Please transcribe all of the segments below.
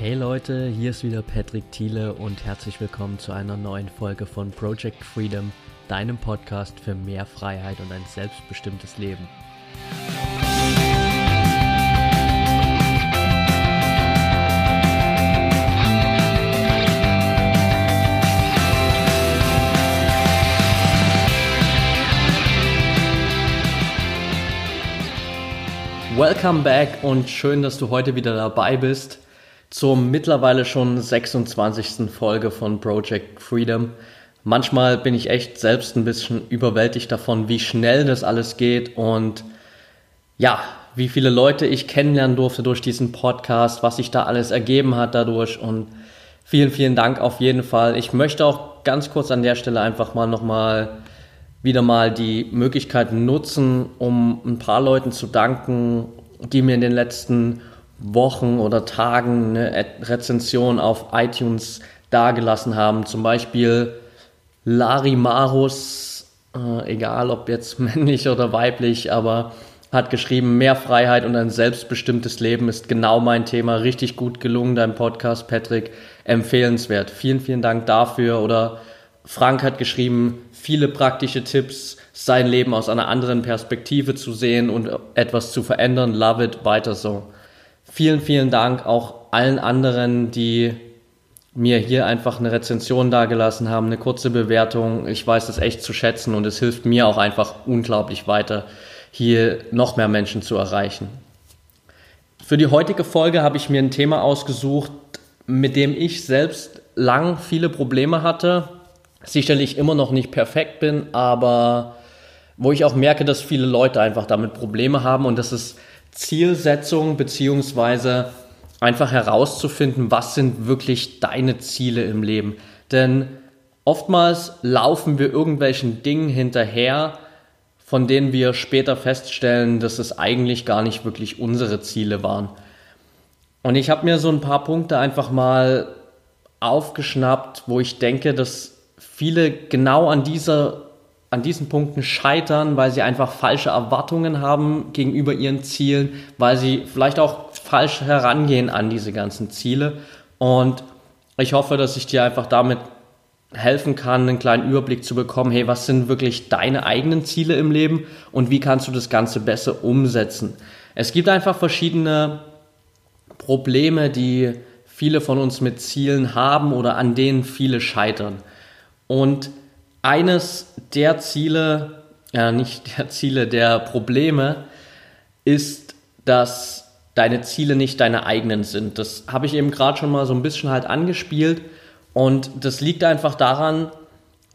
Hey Leute, hier ist wieder Patrick Thiele und herzlich willkommen zu einer neuen Folge von Project Freedom, deinem Podcast für mehr Freiheit und ein selbstbestimmtes Leben. Welcome back und schön, dass du heute wieder dabei bist zur mittlerweile schon 26. Folge von Project Freedom. Manchmal bin ich echt selbst ein bisschen überwältigt davon, wie schnell das alles geht und ja, wie viele Leute ich kennenlernen durfte durch diesen Podcast, was sich da alles ergeben hat dadurch und vielen, vielen Dank auf jeden Fall. Ich möchte auch ganz kurz an der Stelle einfach mal nochmal wieder mal die Möglichkeit nutzen, um ein paar Leuten zu danken, die mir in den letzten Wochen oder Tagen eine Rezension auf iTunes dagelassen haben. Zum Beispiel Lari Marus, äh, egal ob jetzt männlich oder weiblich, aber hat geschrieben, mehr Freiheit und ein selbstbestimmtes Leben ist genau mein Thema. Richtig gut gelungen, dein Podcast, Patrick. Empfehlenswert. Vielen, vielen Dank dafür. Oder Frank hat geschrieben, viele praktische Tipps, sein Leben aus einer anderen Perspektive zu sehen und etwas zu verändern. Love it, weiter so. Vielen, vielen Dank auch allen anderen, die mir hier einfach eine Rezension dagelassen haben, eine kurze Bewertung. Ich weiß das echt zu schätzen und es hilft mir auch einfach unglaublich weiter, hier noch mehr Menschen zu erreichen. Für die heutige Folge habe ich mir ein Thema ausgesucht, mit dem ich selbst lang viele Probleme hatte, sicherlich immer noch nicht perfekt bin, aber wo ich auch merke, dass viele Leute einfach damit Probleme haben und das ist Zielsetzung beziehungsweise einfach herauszufinden, was sind wirklich deine Ziele im Leben. Denn oftmals laufen wir irgendwelchen Dingen hinterher, von denen wir später feststellen, dass es eigentlich gar nicht wirklich unsere Ziele waren. Und ich habe mir so ein paar Punkte einfach mal aufgeschnappt, wo ich denke, dass viele genau an dieser an diesen Punkten scheitern, weil sie einfach falsche Erwartungen haben gegenüber ihren Zielen, weil sie vielleicht auch falsch herangehen an diese ganzen Ziele. Und ich hoffe, dass ich dir einfach damit helfen kann, einen kleinen Überblick zu bekommen, hey, was sind wirklich deine eigenen Ziele im Leben und wie kannst du das Ganze besser umsetzen. Es gibt einfach verschiedene Probleme, die viele von uns mit Zielen haben oder an denen viele scheitern. Und eines der Ziele, ja nicht der Ziele, der Probleme ist, dass deine Ziele nicht deine eigenen sind. Das habe ich eben gerade schon mal so ein bisschen halt angespielt und das liegt einfach daran,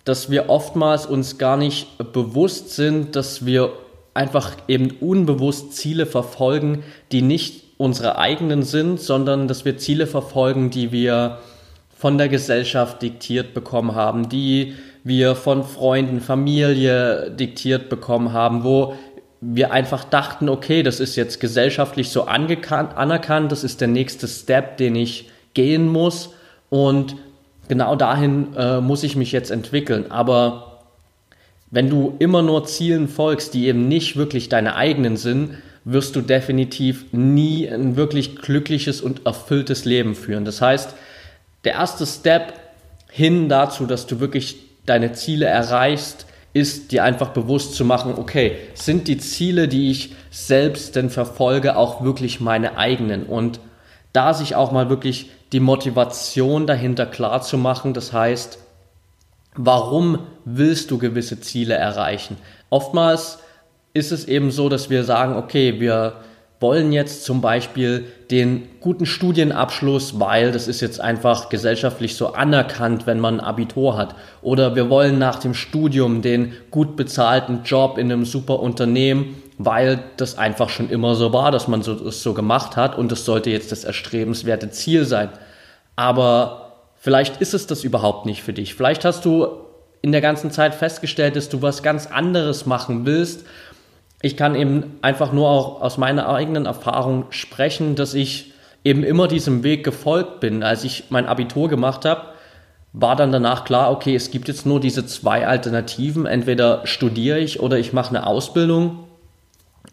dass wir oftmals uns gar nicht bewusst sind, dass wir einfach eben unbewusst Ziele verfolgen, die nicht unsere eigenen sind, sondern dass wir Ziele verfolgen, die wir von der Gesellschaft diktiert bekommen haben, die wir von Freunden, Familie diktiert bekommen haben, wo wir einfach dachten, okay, das ist jetzt gesellschaftlich so anerkannt, das ist der nächste Step, den ich gehen muss und genau dahin äh, muss ich mich jetzt entwickeln. Aber wenn du immer nur Zielen folgst, die eben nicht wirklich deine eigenen sind, wirst du definitiv nie ein wirklich glückliches und erfülltes Leben führen. Das heißt, der erste Step hin dazu, dass du wirklich deine Ziele erreichst, ist dir einfach bewusst zu machen, okay, sind die Ziele, die ich selbst denn verfolge, auch wirklich meine eigenen? Und da sich auch mal wirklich die Motivation dahinter klar zu machen, das heißt, warum willst du gewisse Ziele erreichen? Oftmals ist es eben so, dass wir sagen, okay, wir wollen jetzt zum Beispiel den guten Studienabschluss, weil das ist jetzt einfach gesellschaftlich so anerkannt, wenn man ein Abitur hat. Oder wir wollen nach dem Studium den gut bezahlten Job in einem super Unternehmen, weil das einfach schon immer so war, dass man so, das so gemacht hat und das sollte jetzt das erstrebenswerte Ziel sein. Aber vielleicht ist es das überhaupt nicht für dich. Vielleicht hast du in der ganzen Zeit festgestellt, dass du was ganz anderes machen willst ich kann eben einfach nur auch aus meiner eigenen Erfahrung sprechen, dass ich eben immer diesem Weg gefolgt bin. Als ich mein Abitur gemacht habe, war dann danach klar, okay, es gibt jetzt nur diese zwei Alternativen. Entweder studiere ich oder ich mache eine Ausbildung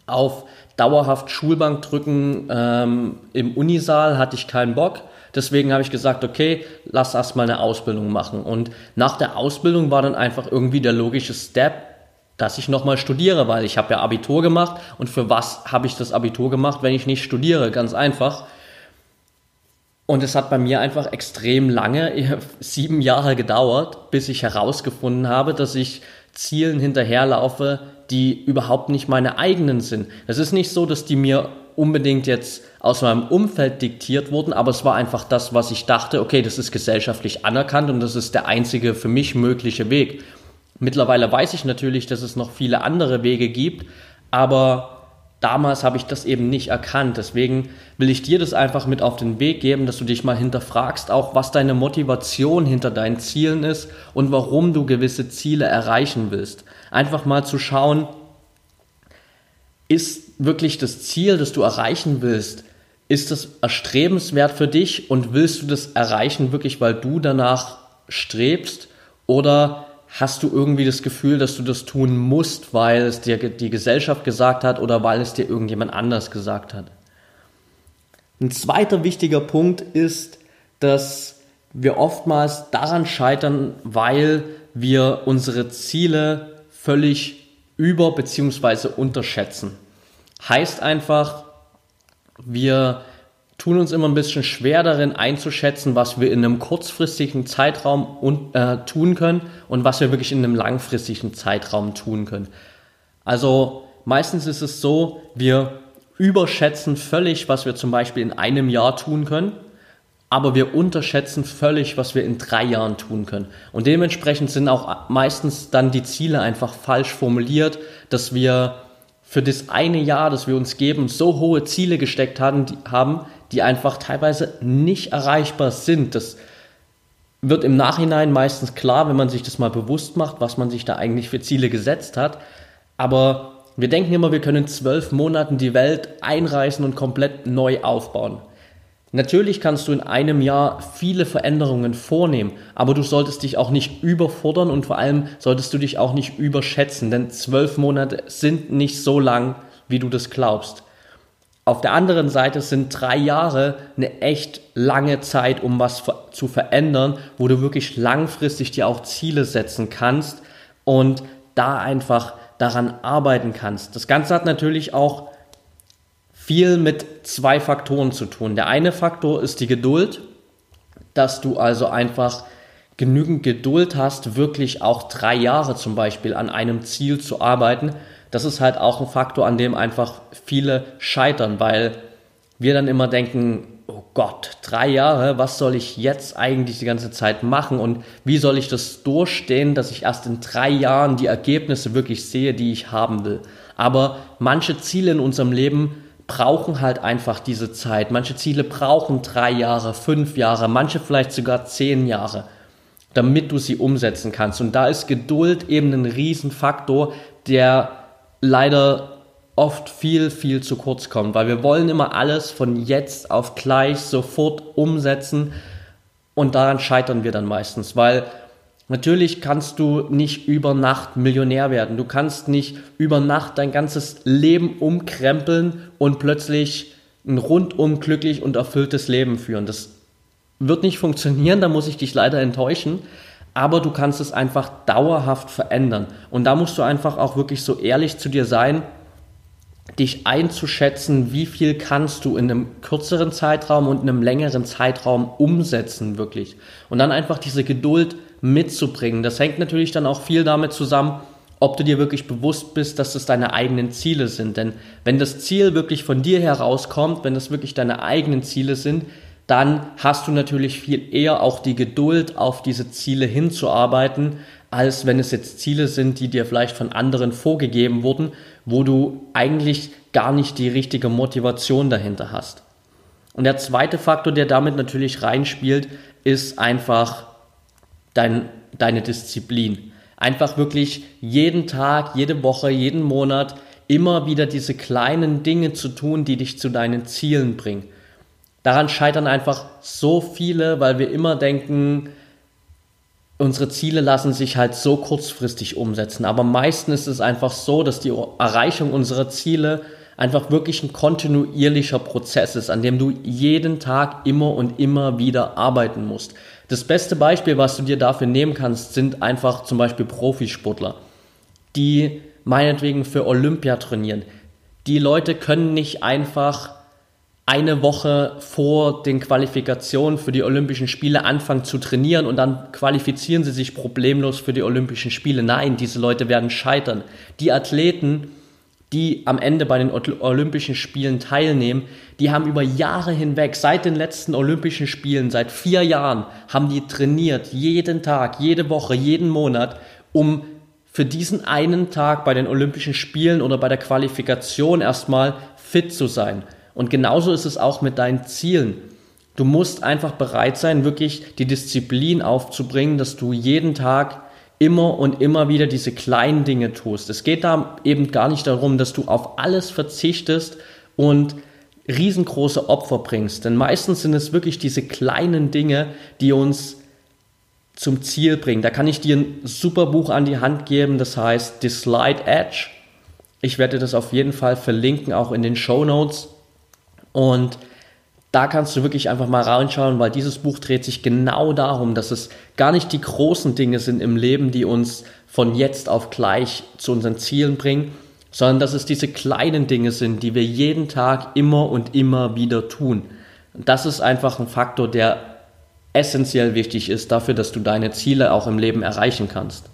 auf dauerhaft Schulbank drücken ähm, im Unisaal hatte ich keinen Bock. Deswegen habe ich gesagt, okay, lass erst mal eine Ausbildung machen. Und nach der Ausbildung war dann einfach irgendwie der logische Step, dass ich nochmal studiere, weil ich habe ja Abitur gemacht und für was habe ich das Abitur gemacht, wenn ich nicht studiere? Ganz einfach. Und es hat bei mir einfach extrem lange, sieben Jahre gedauert, bis ich herausgefunden habe, dass ich Zielen hinterherlaufe, die überhaupt nicht meine eigenen sind. Es ist nicht so, dass die mir unbedingt jetzt aus meinem Umfeld diktiert wurden, aber es war einfach das, was ich dachte, okay, das ist gesellschaftlich anerkannt und das ist der einzige für mich mögliche Weg. Mittlerweile weiß ich natürlich, dass es noch viele andere Wege gibt, aber damals habe ich das eben nicht erkannt. Deswegen will ich dir das einfach mit auf den Weg geben, dass du dich mal hinterfragst, auch was deine Motivation hinter deinen Zielen ist und warum du gewisse Ziele erreichen willst. Einfach mal zu schauen, ist wirklich das Ziel, das du erreichen willst, ist das erstrebenswert für dich und willst du das erreichen wirklich, weil du danach strebst oder hast du irgendwie das Gefühl, dass du das tun musst, weil es dir die Gesellschaft gesagt hat oder weil es dir irgendjemand anders gesagt hat. Ein zweiter wichtiger Punkt ist, dass wir oftmals daran scheitern, weil wir unsere Ziele völlig über- bzw. unterschätzen. Heißt einfach, wir tun uns immer ein bisschen schwer darin einzuschätzen, was wir in einem kurzfristigen Zeitraum un, äh, tun können und was wir wirklich in einem langfristigen Zeitraum tun können. Also meistens ist es so, wir überschätzen völlig, was wir zum Beispiel in einem Jahr tun können, aber wir unterschätzen völlig, was wir in drei Jahren tun können. Und dementsprechend sind auch meistens dann die Ziele einfach falsch formuliert, dass wir für das eine Jahr, das wir uns geben, so hohe Ziele gesteckt haben, die, haben, die einfach teilweise nicht erreichbar sind. Das wird im Nachhinein meistens klar, wenn man sich das mal bewusst macht, was man sich da eigentlich für Ziele gesetzt hat. Aber wir denken immer, wir können in zwölf Monaten die Welt einreißen und komplett neu aufbauen. Natürlich kannst du in einem Jahr viele Veränderungen vornehmen, aber du solltest dich auch nicht überfordern und vor allem solltest du dich auch nicht überschätzen, denn zwölf Monate sind nicht so lang, wie du das glaubst. Auf der anderen Seite sind drei Jahre eine echt lange Zeit, um was zu verändern, wo du wirklich langfristig dir auch Ziele setzen kannst und da einfach daran arbeiten kannst. Das Ganze hat natürlich auch viel mit zwei Faktoren zu tun. Der eine Faktor ist die Geduld, dass du also einfach genügend Geduld hast, wirklich auch drei Jahre zum Beispiel an einem Ziel zu arbeiten das ist halt auch ein Faktor, an dem einfach viele scheitern, weil wir dann immer denken, oh Gott, drei Jahre, was soll ich jetzt eigentlich die ganze Zeit machen und wie soll ich das durchstehen, dass ich erst in drei Jahren die Ergebnisse wirklich sehe, die ich haben will. Aber manche Ziele in unserem Leben brauchen halt einfach diese Zeit. Manche Ziele brauchen drei Jahre, fünf Jahre, manche vielleicht sogar zehn Jahre, damit du sie umsetzen kannst. Und da ist Geduld eben ein Riesenfaktor, der leider oft viel, viel zu kurz kommt, weil wir wollen immer alles von jetzt auf gleich sofort umsetzen und daran scheitern wir dann meistens, weil natürlich kannst du nicht über Nacht Millionär werden, du kannst nicht über Nacht dein ganzes Leben umkrempeln und plötzlich ein rundum glücklich und erfülltes Leben führen. Das wird nicht funktionieren, da muss ich dich leider enttäuschen aber du kannst es einfach dauerhaft verändern. Und da musst du einfach auch wirklich so ehrlich zu dir sein, dich einzuschätzen, wie viel kannst du in einem kürzeren Zeitraum und in einem längeren Zeitraum umsetzen wirklich. Und dann einfach diese Geduld mitzubringen. Das hängt natürlich dann auch viel damit zusammen, ob du dir wirklich bewusst bist, dass das deine eigenen Ziele sind. Denn wenn das Ziel wirklich von dir herauskommt, wenn das wirklich deine eigenen Ziele sind, dann hast du natürlich viel eher auch die Geduld, auf diese Ziele hinzuarbeiten, als wenn es jetzt Ziele sind, die dir vielleicht von anderen vorgegeben wurden, wo du eigentlich gar nicht die richtige Motivation dahinter hast. Und der zweite Faktor, der damit natürlich reinspielt, ist einfach dein, deine Disziplin. Einfach wirklich jeden Tag, jede Woche, jeden Monat immer wieder diese kleinen Dinge zu tun, die dich zu deinen Zielen bringen. Daran scheitern einfach so viele, weil wir immer denken, unsere Ziele lassen sich halt so kurzfristig umsetzen. Aber meistens ist es einfach so, dass die Erreichung unserer Ziele einfach wirklich ein kontinuierlicher Prozess ist, an dem du jeden Tag immer und immer wieder arbeiten musst. Das beste Beispiel, was du dir dafür nehmen kannst, sind einfach zum Beispiel Profisportler, die meinetwegen für Olympia trainieren. Die Leute können nicht einfach eine Woche vor den Qualifikationen für die Olympischen Spiele anfangen zu trainieren und dann qualifizieren sie sich problemlos für die Olympischen Spiele. Nein, diese Leute werden scheitern. Die Athleten, die am Ende bei den Olympischen Spielen teilnehmen, die haben über Jahre hinweg, seit den letzten Olympischen Spielen, seit vier Jahren, haben die trainiert, jeden Tag, jede Woche, jeden Monat, um für diesen einen Tag bei den Olympischen Spielen oder bei der Qualifikation erstmal fit zu sein. Und genauso ist es auch mit deinen Zielen. Du musst einfach bereit sein, wirklich die Disziplin aufzubringen, dass du jeden Tag immer und immer wieder diese kleinen Dinge tust. Es geht da eben gar nicht darum, dass du auf alles verzichtest und riesengroße Opfer bringst. Denn meistens sind es wirklich diese kleinen Dinge, die uns zum Ziel bringen. Da kann ich dir ein super Buch an die Hand geben, das heißt The Slide Edge. Ich werde das auf jeden Fall verlinken, auch in den Show Notes. Und da kannst du wirklich einfach mal reinschauen, weil dieses Buch dreht sich genau darum, dass es gar nicht die großen Dinge sind im Leben, die uns von jetzt auf gleich zu unseren Zielen bringen, sondern dass es diese kleinen Dinge sind, die wir jeden Tag immer und immer wieder tun. Und das ist einfach ein Faktor, der essentiell wichtig ist dafür, dass du deine Ziele auch im Leben erreichen kannst.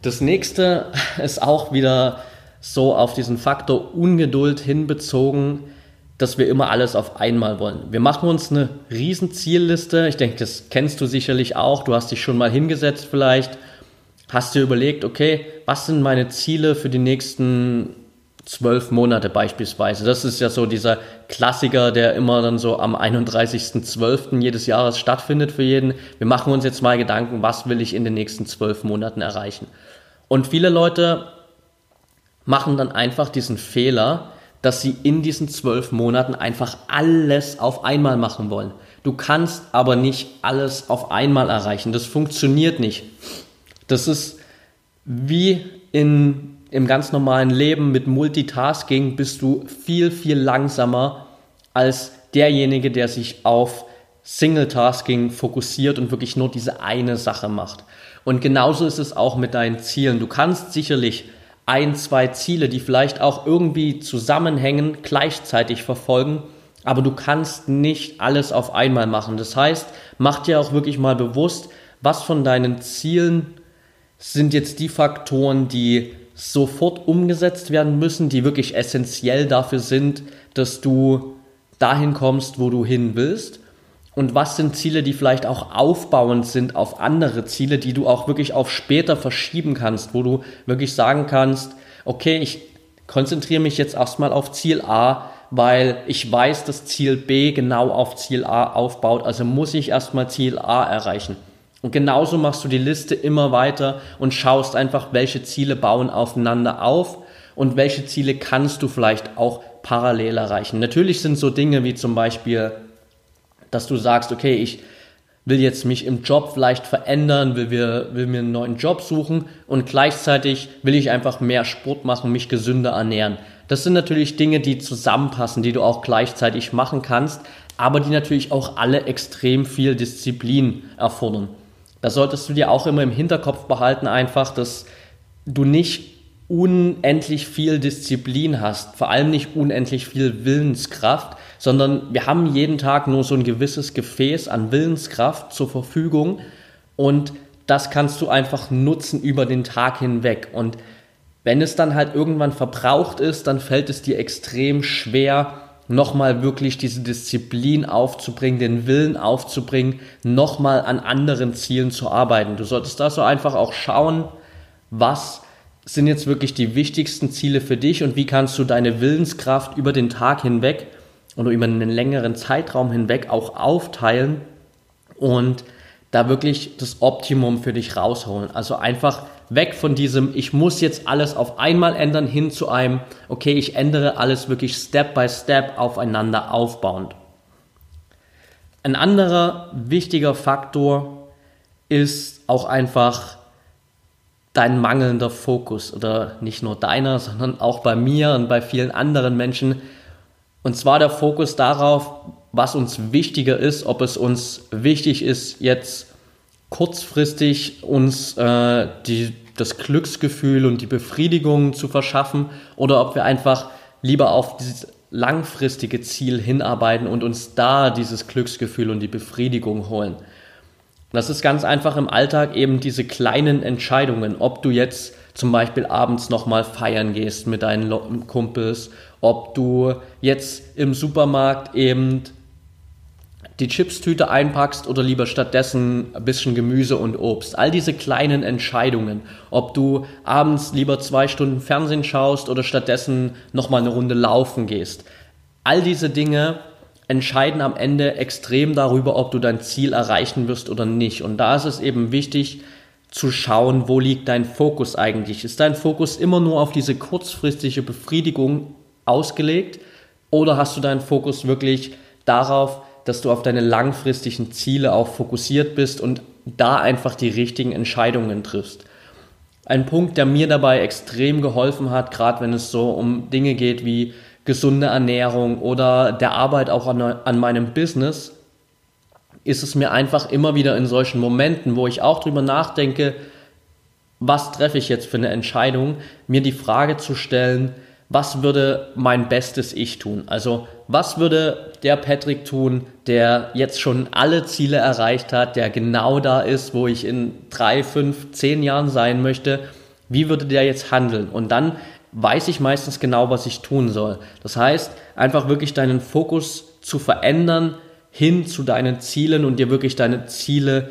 Das nächste ist auch wieder so auf diesen Faktor Ungeduld hinbezogen, dass wir immer alles auf einmal wollen. Wir machen uns eine riesen Zielliste. Ich denke, das kennst du sicherlich auch. Du hast dich schon mal hingesetzt vielleicht, hast dir überlegt, okay, was sind meine Ziele für die nächsten zwölf Monate beispielsweise. Das ist ja so dieser Klassiker, der immer dann so am 31.12. jedes Jahres stattfindet für jeden. Wir machen uns jetzt mal Gedanken, was will ich in den nächsten zwölf Monaten erreichen. Und viele Leute machen dann einfach diesen Fehler, dass sie in diesen zwölf Monaten einfach alles auf einmal machen wollen. Du kannst aber nicht alles auf einmal erreichen. Das funktioniert nicht. Das ist wie in, im ganz normalen Leben mit Multitasking bist du viel, viel langsamer als derjenige, der sich auf Single-Tasking fokussiert und wirklich nur diese eine Sache macht. Und genauso ist es auch mit deinen Zielen. Du kannst sicherlich ein, zwei Ziele, die vielleicht auch irgendwie zusammenhängen, gleichzeitig verfolgen, aber du kannst nicht alles auf einmal machen. Das heißt, mach dir auch wirklich mal bewusst, was von deinen Zielen sind jetzt die Faktoren, die sofort umgesetzt werden müssen, die wirklich essentiell dafür sind, dass du dahin kommst, wo du hin willst und was sind Ziele, die vielleicht auch aufbauend sind auf andere Ziele, die du auch wirklich auf später verschieben kannst, wo du wirklich sagen kannst, okay, ich konzentriere mich jetzt erstmal auf Ziel A, weil ich weiß, dass Ziel B genau auf Ziel A aufbaut, also muss ich erstmal Ziel A erreichen. Und genauso machst du die Liste immer weiter und schaust einfach, welche Ziele bauen aufeinander auf und welche Ziele kannst du vielleicht auch parallel erreichen. Natürlich sind so Dinge wie zum Beispiel dass du sagst, okay, ich will jetzt mich im Job vielleicht verändern, will, wir, will mir einen neuen Job suchen und gleichzeitig will ich einfach mehr Sport machen, mich gesünder ernähren. Das sind natürlich Dinge, die zusammenpassen, die du auch gleichzeitig machen kannst, aber die natürlich auch alle extrem viel Disziplin erfordern. Da solltest du dir auch immer im Hinterkopf behalten, einfach, dass du nicht unendlich viel Disziplin hast, vor allem nicht unendlich viel Willenskraft, sondern wir haben jeden Tag nur so ein gewisses Gefäß an Willenskraft zur Verfügung und das kannst du einfach nutzen über den Tag hinweg. Und wenn es dann halt irgendwann verbraucht ist, dann fällt es dir extrem schwer, nochmal wirklich diese Disziplin aufzubringen, den Willen aufzubringen, nochmal an anderen Zielen zu arbeiten. Du solltest da so einfach auch schauen, was sind jetzt wirklich die wichtigsten Ziele für dich und wie kannst du deine Willenskraft über den Tag hinweg oder über einen längeren Zeitraum hinweg auch aufteilen und da wirklich das Optimum für dich rausholen. Also einfach weg von diesem, ich muss jetzt alles auf einmal ändern, hin zu einem, okay, ich ändere alles wirklich Step by Step aufeinander aufbauend. Ein anderer wichtiger Faktor ist auch einfach dein mangelnder Fokus oder nicht nur deiner, sondern auch bei mir und bei vielen anderen Menschen. Und zwar der Fokus darauf, was uns wichtiger ist, ob es uns wichtig ist, jetzt kurzfristig uns äh, die, das Glücksgefühl und die Befriedigung zu verschaffen oder ob wir einfach lieber auf dieses langfristige Ziel hinarbeiten und uns da dieses Glücksgefühl und die Befriedigung holen. Das ist ganz einfach im Alltag eben diese kleinen Entscheidungen, ob du jetzt zum Beispiel abends nochmal feiern gehst mit deinen Kumpels, ob du jetzt im Supermarkt eben die Chipstüte einpackst oder lieber stattdessen ein bisschen Gemüse und Obst. All diese kleinen Entscheidungen, ob du abends lieber zwei Stunden Fernsehen schaust oder stattdessen nochmal eine Runde laufen gehst. All diese Dinge entscheiden am Ende extrem darüber, ob du dein Ziel erreichen wirst oder nicht. Und da ist es eben wichtig zu schauen, wo liegt dein Fokus eigentlich. Ist dein Fokus immer nur auf diese kurzfristige Befriedigung ausgelegt oder hast du deinen Fokus wirklich darauf, dass du auf deine langfristigen Ziele auch fokussiert bist und da einfach die richtigen Entscheidungen triffst. Ein Punkt, der mir dabei extrem geholfen hat, gerade wenn es so um Dinge geht wie gesunde Ernährung oder der Arbeit auch an, an meinem Business, ist es mir einfach immer wieder in solchen Momenten, wo ich auch drüber nachdenke, was treffe ich jetzt für eine Entscheidung, mir die Frage zu stellen, was würde mein bestes Ich tun? Also was würde der Patrick tun, der jetzt schon alle Ziele erreicht hat, der genau da ist, wo ich in drei, fünf, zehn Jahren sein möchte? Wie würde der jetzt handeln? Und dann weiß ich meistens genau, was ich tun soll. Das heißt, einfach wirklich deinen Fokus zu verändern hin zu deinen Zielen und dir wirklich deine Ziele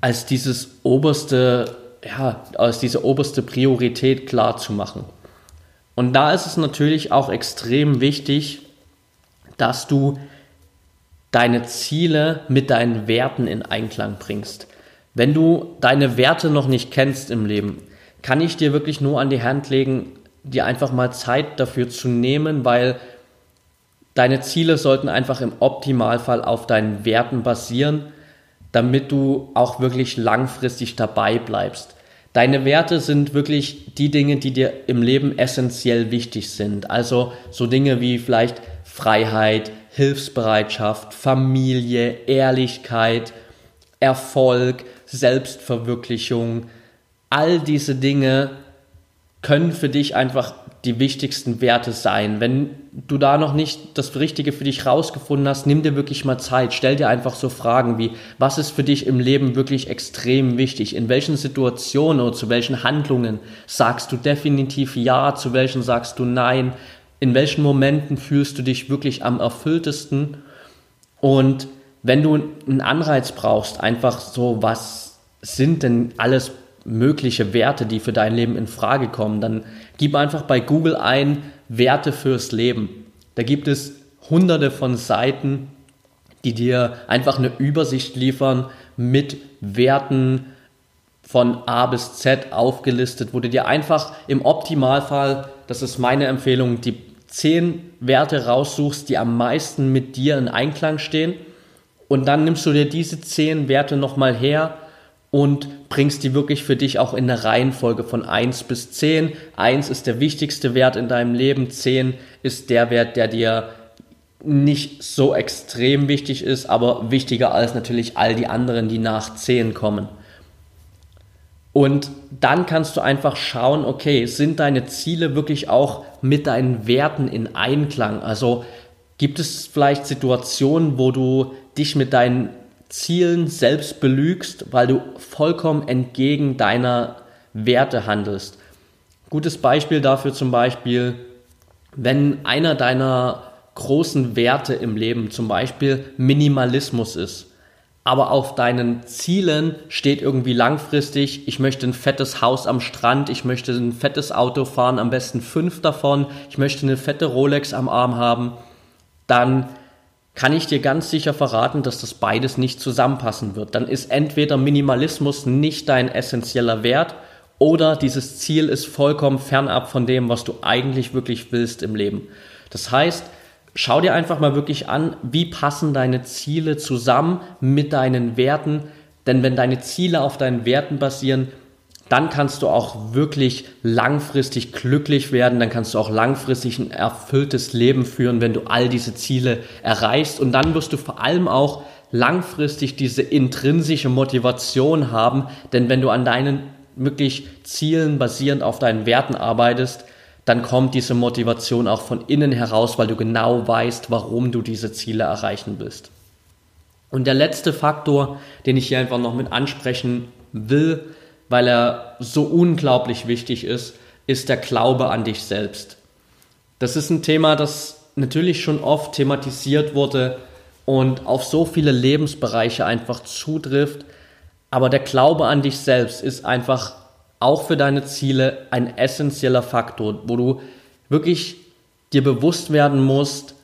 als dieses oberste, ja, als diese oberste Priorität klar zu machen. Und da ist es natürlich auch extrem wichtig, dass du deine Ziele mit deinen Werten in Einklang bringst. Wenn du deine Werte noch nicht kennst im Leben, kann ich dir wirklich nur an die Hand legen, dir einfach mal Zeit dafür zu nehmen, weil deine Ziele sollten einfach im Optimalfall auf deinen Werten basieren, damit du auch wirklich langfristig dabei bleibst. Deine Werte sind wirklich die Dinge, die dir im Leben essentiell wichtig sind. Also so Dinge wie vielleicht Freiheit, Hilfsbereitschaft, Familie, Ehrlichkeit, Erfolg, Selbstverwirklichung. All diese Dinge können für dich einfach die wichtigsten Werte sein. Wenn du da noch nicht das Richtige für dich rausgefunden hast, nimm dir wirklich mal Zeit. Stell dir einfach so Fragen wie, was ist für dich im Leben wirklich extrem wichtig? In welchen Situationen oder zu welchen Handlungen sagst du definitiv Ja, zu welchen sagst du Nein? In welchen Momenten fühlst du dich wirklich am erfülltesten? Und wenn du einen Anreiz brauchst, einfach so, was sind denn alles mögliche Werte, die für dein Leben in Frage kommen, dann gib einfach bei Google ein Werte fürs Leben. Da gibt es hunderte von Seiten, die dir einfach eine Übersicht liefern mit Werten von A bis Z aufgelistet, wo du dir einfach im Optimalfall, das ist meine Empfehlung, die zehn Werte raussuchst, die am meisten mit dir in Einklang stehen. Und dann nimmst du dir diese zehn Werte nochmal her und bringst die wirklich für dich auch in eine Reihenfolge von 1 bis 10. 1 ist der wichtigste Wert in deinem Leben, 10 ist der Wert, der dir nicht so extrem wichtig ist, aber wichtiger als natürlich all die anderen, die nach 10 kommen. Und dann kannst du einfach schauen, okay, sind deine Ziele wirklich auch mit deinen Werten in Einklang? Also gibt es vielleicht Situationen, wo du dich mit deinen Zielen selbst belügst, weil du vollkommen entgegen deiner Werte handelst. Gutes Beispiel dafür zum Beispiel, wenn einer deiner großen Werte im Leben zum Beispiel Minimalismus ist, aber auf deinen Zielen steht irgendwie langfristig, ich möchte ein fettes Haus am Strand, ich möchte ein fettes Auto fahren, am besten fünf davon, ich möchte eine fette Rolex am Arm haben, dann kann ich dir ganz sicher verraten, dass das beides nicht zusammenpassen wird. Dann ist entweder Minimalismus nicht dein essentieller Wert oder dieses Ziel ist vollkommen fernab von dem, was du eigentlich wirklich willst im Leben. Das heißt, schau dir einfach mal wirklich an, wie passen deine Ziele zusammen mit deinen Werten. Denn wenn deine Ziele auf deinen Werten basieren, dann kannst du auch wirklich langfristig glücklich werden, dann kannst du auch langfristig ein erfülltes Leben führen, wenn du all diese Ziele erreichst. Und dann wirst du vor allem auch langfristig diese intrinsische Motivation haben, denn wenn du an deinen wirklich Zielen basierend auf deinen Werten arbeitest, dann kommt diese Motivation auch von innen heraus, weil du genau weißt, warum du diese Ziele erreichen willst. Und der letzte Faktor, den ich hier einfach noch mit ansprechen will, weil er so unglaublich wichtig ist, ist der Glaube an dich selbst. Das ist ein Thema, das natürlich schon oft thematisiert wurde und auf so viele Lebensbereiche einfach zutrifft. Aber der Glaube an dich selbst ist einfach auch für deine Ziele ein essentieller Faktor, wo du wirklich dir bewusst werden musst,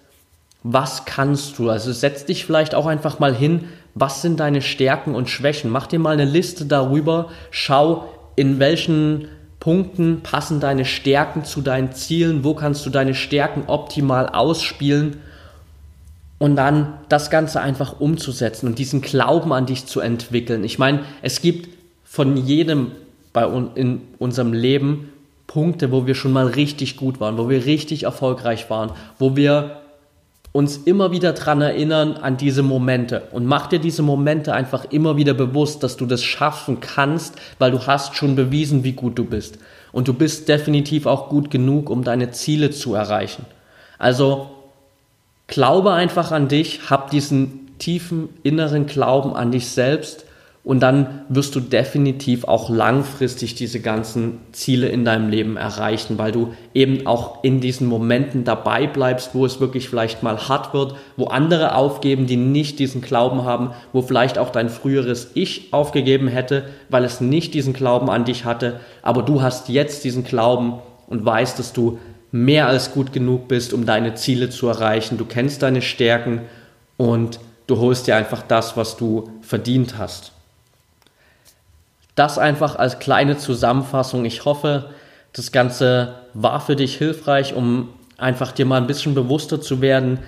was kannst du? Also setz dich vielleicht auch einfach mal hin, was sind deine Stärken und Schwächen? Mach dir mal eine Liste darüber, schau, in welchen Punkten passen deine Stärken zu deinen Zielen, wo kannst du deine Stärken optimal ausspielen und dann das Ganze einfach umzusetzen und diesen Glauben an dich zu entwickeln. Ich meine, es gibt von jedem bei un in unserem Leben Punkte, wo wir schon mal richtig gut waren, wo wir richtig erfolgreich waren, wo wir uns immer wieder dran erinnern an diese Momente und mach dir diese Momente einfach immer wieder bewusst, dass du das schaffen kannst, weil du hast schon bewiesen, wie gut du bist. Und du bist definitiv auch gut genug, um deine Ziele zu erreichen. Also glaube einfach an dich, hab diesen tiefen inneren Glauben an dich selbst und dann wirst du definitiv auch langfristig diese ganzen Ziele in deinem Leben erreichen, weil du eben auch in diesen Momenten dabei bleibst, wo es wirklich vielleicht mal hart wird, wo andere aufgeben, die nicht diesen Glauben haben, wo vielleicht auch dein früheres Ich aufgegeben hätte, weil es nicht diesen Glauben an dich hatte, aber du hast jetzt diesen Glauben und weißt, dass du mehr als gut genug bist, um deine Ziele zu erreichen. Du kennst deine Stärken und du holst dir einfach das, was du verdient hast. Das einfach als kleine Zusammenfassung. Ich hoffe, das Ganze war für dich hilfreich, um einfach dir mal ein bisschen bewusster zu werden,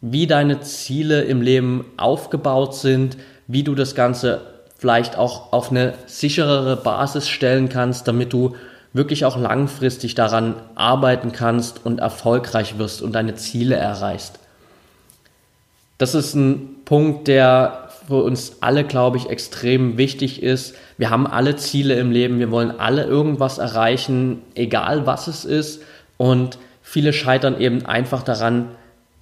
wie deine Ziele im Leben aufgebaut sind, wie du das Ganze vielleicht auch auf eine sicherere Basis stellen kannst, damit du wirklich auch langfristig daran arbeiten kannst und erfolgreich wirst und deine Ziele erreichst. Das ist ein Punkt, der für uns alle, glaube ich, extrem wichtig ist. Wir haben alle Ziele im Leben, wir wollen alle irgendwas erreichen, egal was es ist. Und viele scheitern eben einfach daran,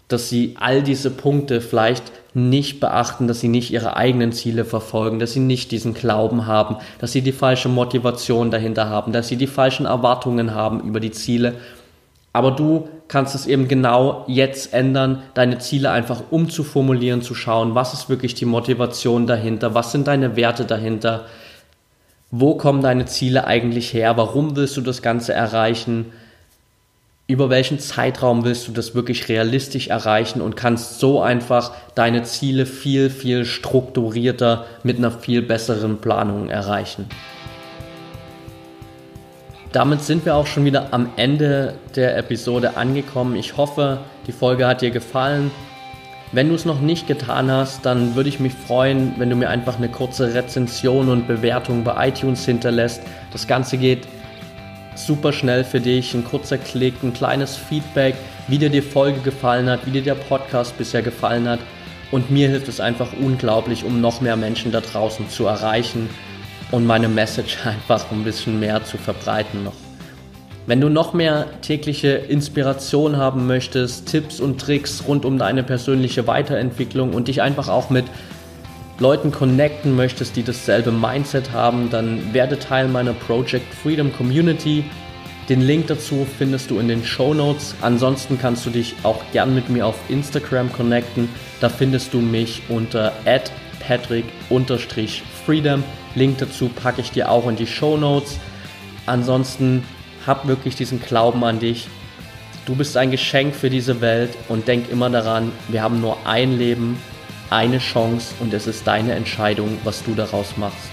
dass sie all diese Punkte vielleicht nicht beachten, dass sie nicht ihre eigenen Ziele verfolgen, dass sie nicht diesen Glauben haben, dass sie die falsche Motivation dahinter haben, dass sie die falschen Erwartungen haben über die Ziele. Aber du kannst es eben genau jetzt ändern, deine Ziele einfach umzuformulieren, zu schauen, was ist wirklich die Motivation dahinter, was sind deine Werte dahinter, wo kommen deine Ziele eigentlich her, warum willst du das Ganze erreichen, über welchen Zeitraum willst du das wirklich realistisch erreichen und kannst so einfach deine Ziele viel, viel strukturierter mit einer viel besseren Planung erreichen damit sind wir auch schon wieder am Ende der Episode angekommen. Ich hoffe, die Folge hat dir gefallen. Wenn du es noch nicht getan hast, dann würde ich mich freuen, wenn du mir einfach eine kurze Rezension und Bewertung bei iTunes hinterlässt. Das Ganze geht super schnell für dich. Ein kurzer Klick, ein kleines Feedback, wie dir die Folge gefallen hat, wie dir der Podcast bisher gefallen hat. Und mir hilft es einfach unglaublich, um noch mehr Menschen da draußen zu erreichen und meine Message einfach ein bisschen mehr zu verbreiten noch. Wenn du noch mehr tägliche Inspiration haben möchtest, Tipps und Tricks rund um deine persönliche Weiterentwicklung und dich einfach auch mit Leuten connecten möchtest, die dasselbe Mindset haben, dann werde Teil meiner Project Freedom Community. Den Link dazu findest du in den Show Notes. Ansonsten kannst du dich auch gern mit mir auf Instagram connecten. Da findest du mich unter patrick-freedom. Link dazu packe ich dir auch in die Show Notes. Ansonsten hab wirklich diesen Glauben an dich. Du bist ein Geschenk für diese Welt und denk immer daran, wir haben nur ein Leben, eine Chance und es ist deine Entscheidung, was du daraus machst.